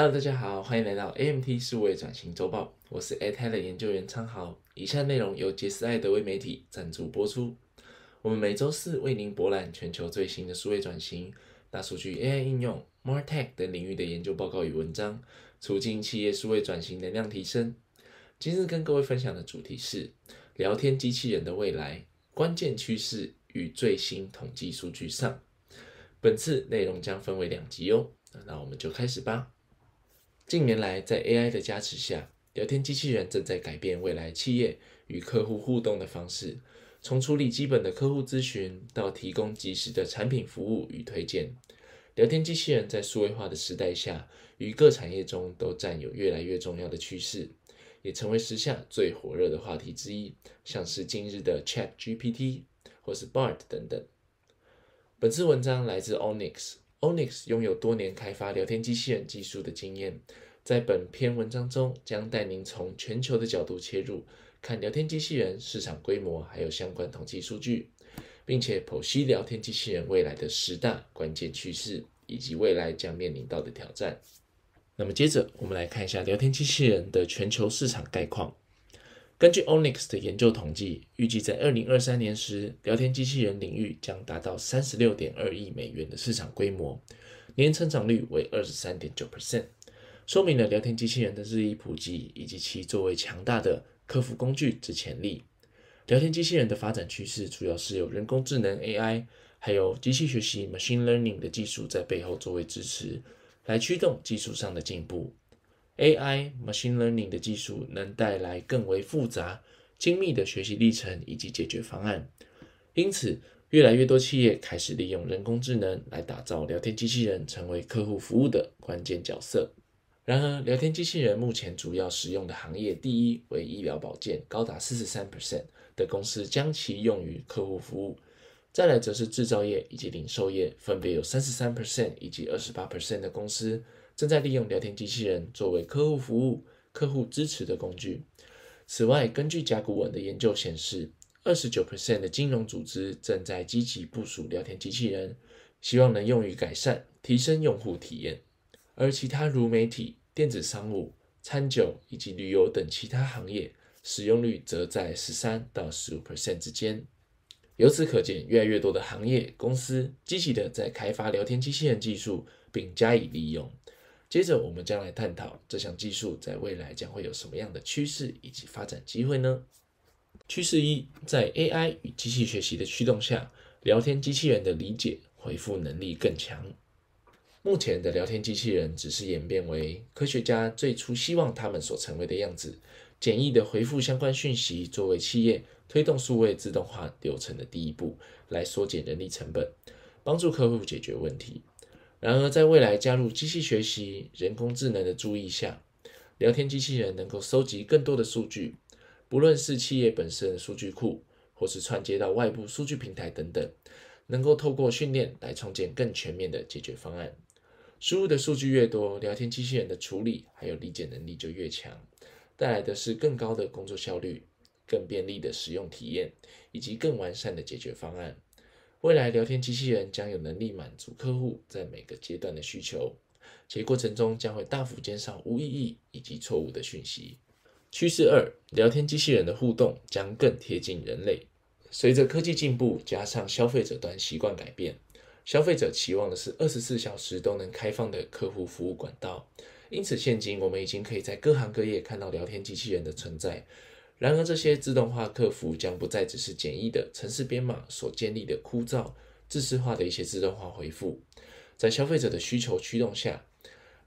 Hello，大家好，欢迎来到 AMT 数位转型周报，我是 a t e l 的研究员昌豪。以下内容由杰斯艾德威媒体赞助播出。我们每周四为您博览全球最新的数位转型、大数据、AI 应用、MarTech 等领域的研究报告与文章，促进企业数位转型能量提升。今日跟各位分享的主题是聊天机器人的未来、关键趋势与最新统计数据上。本次内容将分为两集哦，那我们就开始吧。近年来，在 AI 的加持下，聊天机器人正在改变未来企业与客户互动的方式。从处理基本的客户咨询到提供及时的产品服务与推荐，聊天机器人在数位化的时代下，于各产业中都占有越来越重要的趋势，也成为时下最火热的话题之一。像是今日的 Chat GPT 或是 Bard 等等。本次文章来自 Onyx。Onyx 拥有多年开发聊天机器人技术的经验，在本篇文章中将带您从全球的角度切入，看聊天机器人市场规模，还有相关统计数据，并且剖析聊天机器人未来的十大关键趋势以及未来将面临到的挑战。那么接着我们来看一下聊天机器人的全球市场概况。根据 Onyx 的研究统计，预计在二零二三年时，聊天机器人领域将达到三十六点二亿美元的市场规模，年成长率为二十三点九 percent，说明了聊天机器人的日益普及以及其作为强大的客服工具之潜力。聊天机器人的发展趋势主要是由人工智能 AI，还有机器学习 machine learning 的技术在背后作为支持，来驱动技术上的进步。AI machine learning 的技术能带来更为复杂、精密的学习历程以及解决方案，因此越来越多企业开始利用人工智能来打造聊天机器人，成为客户服务的关键角色。然而，聊天机器人目前主要使用的行业，第一为医疗保健，高达四十三 percent 的公司将其用于客户服务；再来则是制造业以及零售业，分别有三十三 percent 以及二十八 percent 的公司。正在利用聊天机器人作为客户服务、客户支持的工具。此外，根据甲骨文的研究显示，二十九 percent 的金融组织正在积极部署聊天机器人，希望能用于改善、提升用户体验。而其他如媒体、电子商务、餐酒以及旅游等其他行业，使用率则在十三到十五 percent 之间。由此可见，越来越多的行业公司积极的在开发聊天机器人技术，并加以利用。接着，我们将来探讨这项技术在未来将会有什么样的趋势以及发展机会呢？趋势一，在 AI 与机器学习的驱动下，聊天机器人的理解回复能力更强。目前的聊天机器人只是演变为科学家最初希望他们所成为的样子，简易的回复相关讯息，作为企业推动数位自动化流程的第一步，来缩减人力成本，帮助客户解决问题。然而，在未来加入机器学习、人工智能的注意下，聊天机器人能够收集更多的数据，不论是企业本身的数据库，或是串接到外部数据平台等等，能够透过训练来创建更全面的解决方案。输入的数据越多，聊天机器人的处理还有理解能力就越强，带来的是更高的工作效率、更便利的使用体验以及更完善的解决方案。未来聊天机器人将有能力满足客户在每个阶段的需求，且过程中将会大幅减少无意义以及错误的讯息。趋势二，聊天机器人的互动将更贴近人类。随着科技进步，加上消费者端习惯改变，消费者期望的是二十四小时都能开放的客户服务管道。因此，现今我们已经可以在各行各业看到聊天机器人的存在。然而，这些自动化客服将不再只是简易的城市编码所建立的枯燥、自式化的一些自动化回复。在消费者的需求驱动下，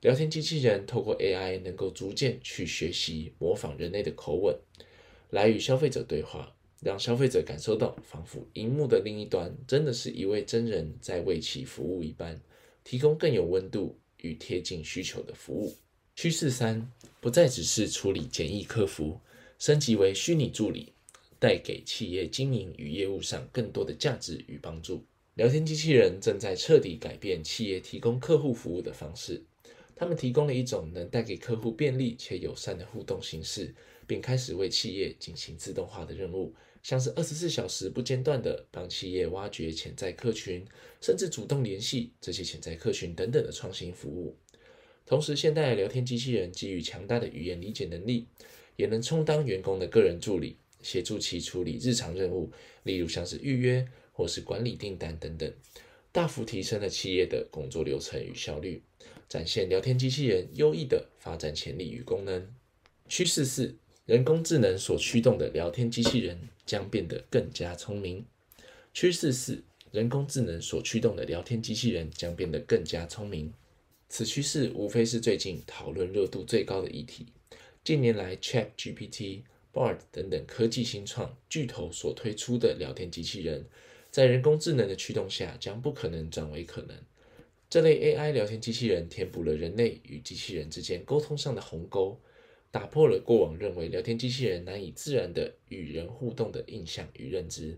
聊天机器人透过 AI 能够逐渐去学习、模仿人类的口吻，来与消费者对话，让消费者感受到仿佛荧幕的另一端真的是一位真人在为其服务一般，提供更有温度与贴近需求的服务。趋势三，不再只是处理简易客服。升级为虚拟助理，带给企业经营与业务上更多的价值与帮助。聊天机器人正在彻底改变企业提供客户服务的方式。他们提供了一种能带给客户便利且友善的互动形式，并开始为企业进行自动化的任务，像是二十四小时不间断的帮企业挖掘潜在客群，甚至主动联系这些潜在客群等等的创新服务。同时，现代的聊天机器人基于强大的语言理解能力，也能充当员工的个人助理，协助其处理日常任务，例如像是预约或是管理订单等等，大幅提升了企业的工作流程与效率，展现聊天机器人优异的发展潜力与功能。趋势四：人工智能所驱动的聊天机器人将变得更加聪明。趋势四：人工智能所驱动的聊天机器人将变得更加聪明。此趋势无非是最近讨论热度最高的议题。近年来，Chat GPT、Bard 等等科技新创巨头所推出的聊天机器人，在人工智能的驱动下，将不可能转为可能。这类 AI 聊天机器人填补了人类与机器人之间沟通上的鸿沟，打破了过往认为聊天机器人难以自然的与人互动的印象与认知。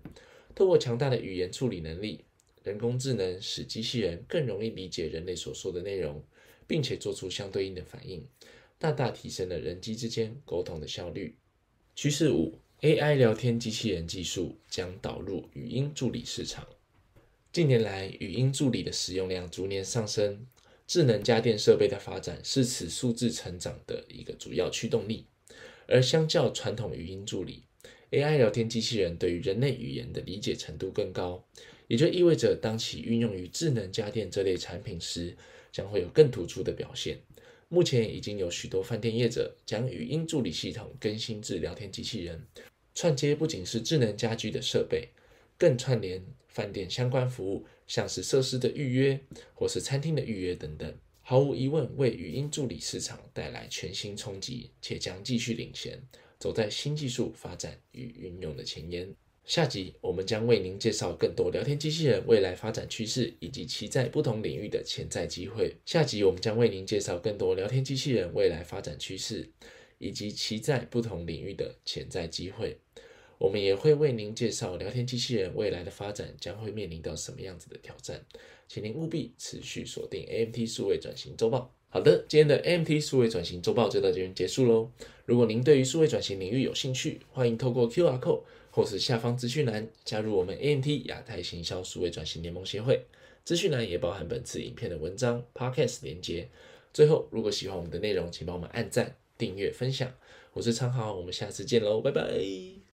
透过强大的语言处理能力，人工智能使机器人更容易理解人类所说的内容，并且做出相对应的反应，大大提升了人机之间沟通的效率。趋势五：AI 聊天机器人技术将导入语音助理市场。近年来，语音助理的使用量逐年上升，智能家电设备的发展是此数字成长的一个主要驱动力。而相较传统语音助理，AI 聊天机器人对于人类语言的理解程度更高，也就意味着当其运用于智能家电这类产品时，将会有更突出的表现。目前已经有许多饭店业者将语音助理系统更新至聊天机器人，串接不仅是智能家居的设备，更串联。饭店相关服务，像是设施的预约或是餐厅的预约等等，毫无疑问为语音助理市场带来全新冲击，且将继续领先，走在新技术发展与运用的前沿。下集我们将为您介绍更多聊天机器人未来发展趋势以及其在不同领域的潜在机会。下集我们将为您介绍更多聊天机器人未来发展趋势以及其在不同领域的潜在机会。我们也会为您介绍聊天机器人未来的发展将会面临到什么样子的挑战，请您务必持续锁定 AMT 数位转型周报。好的，今天的 AMT 数位转型周报就到这边结束喽。如果您对于数位转型领域有兴趣，欢迎透过 QR code 或是下方资讯栏加入我们 AMT 亚太行销数位转型联盟协会。资讯栏也包含本次影片的文章、Podcast 连接。最后，如果喜欢我们的内容，请帮我们按赞、订阅、分享。我是昌豪，我们下次见喽，拜拜。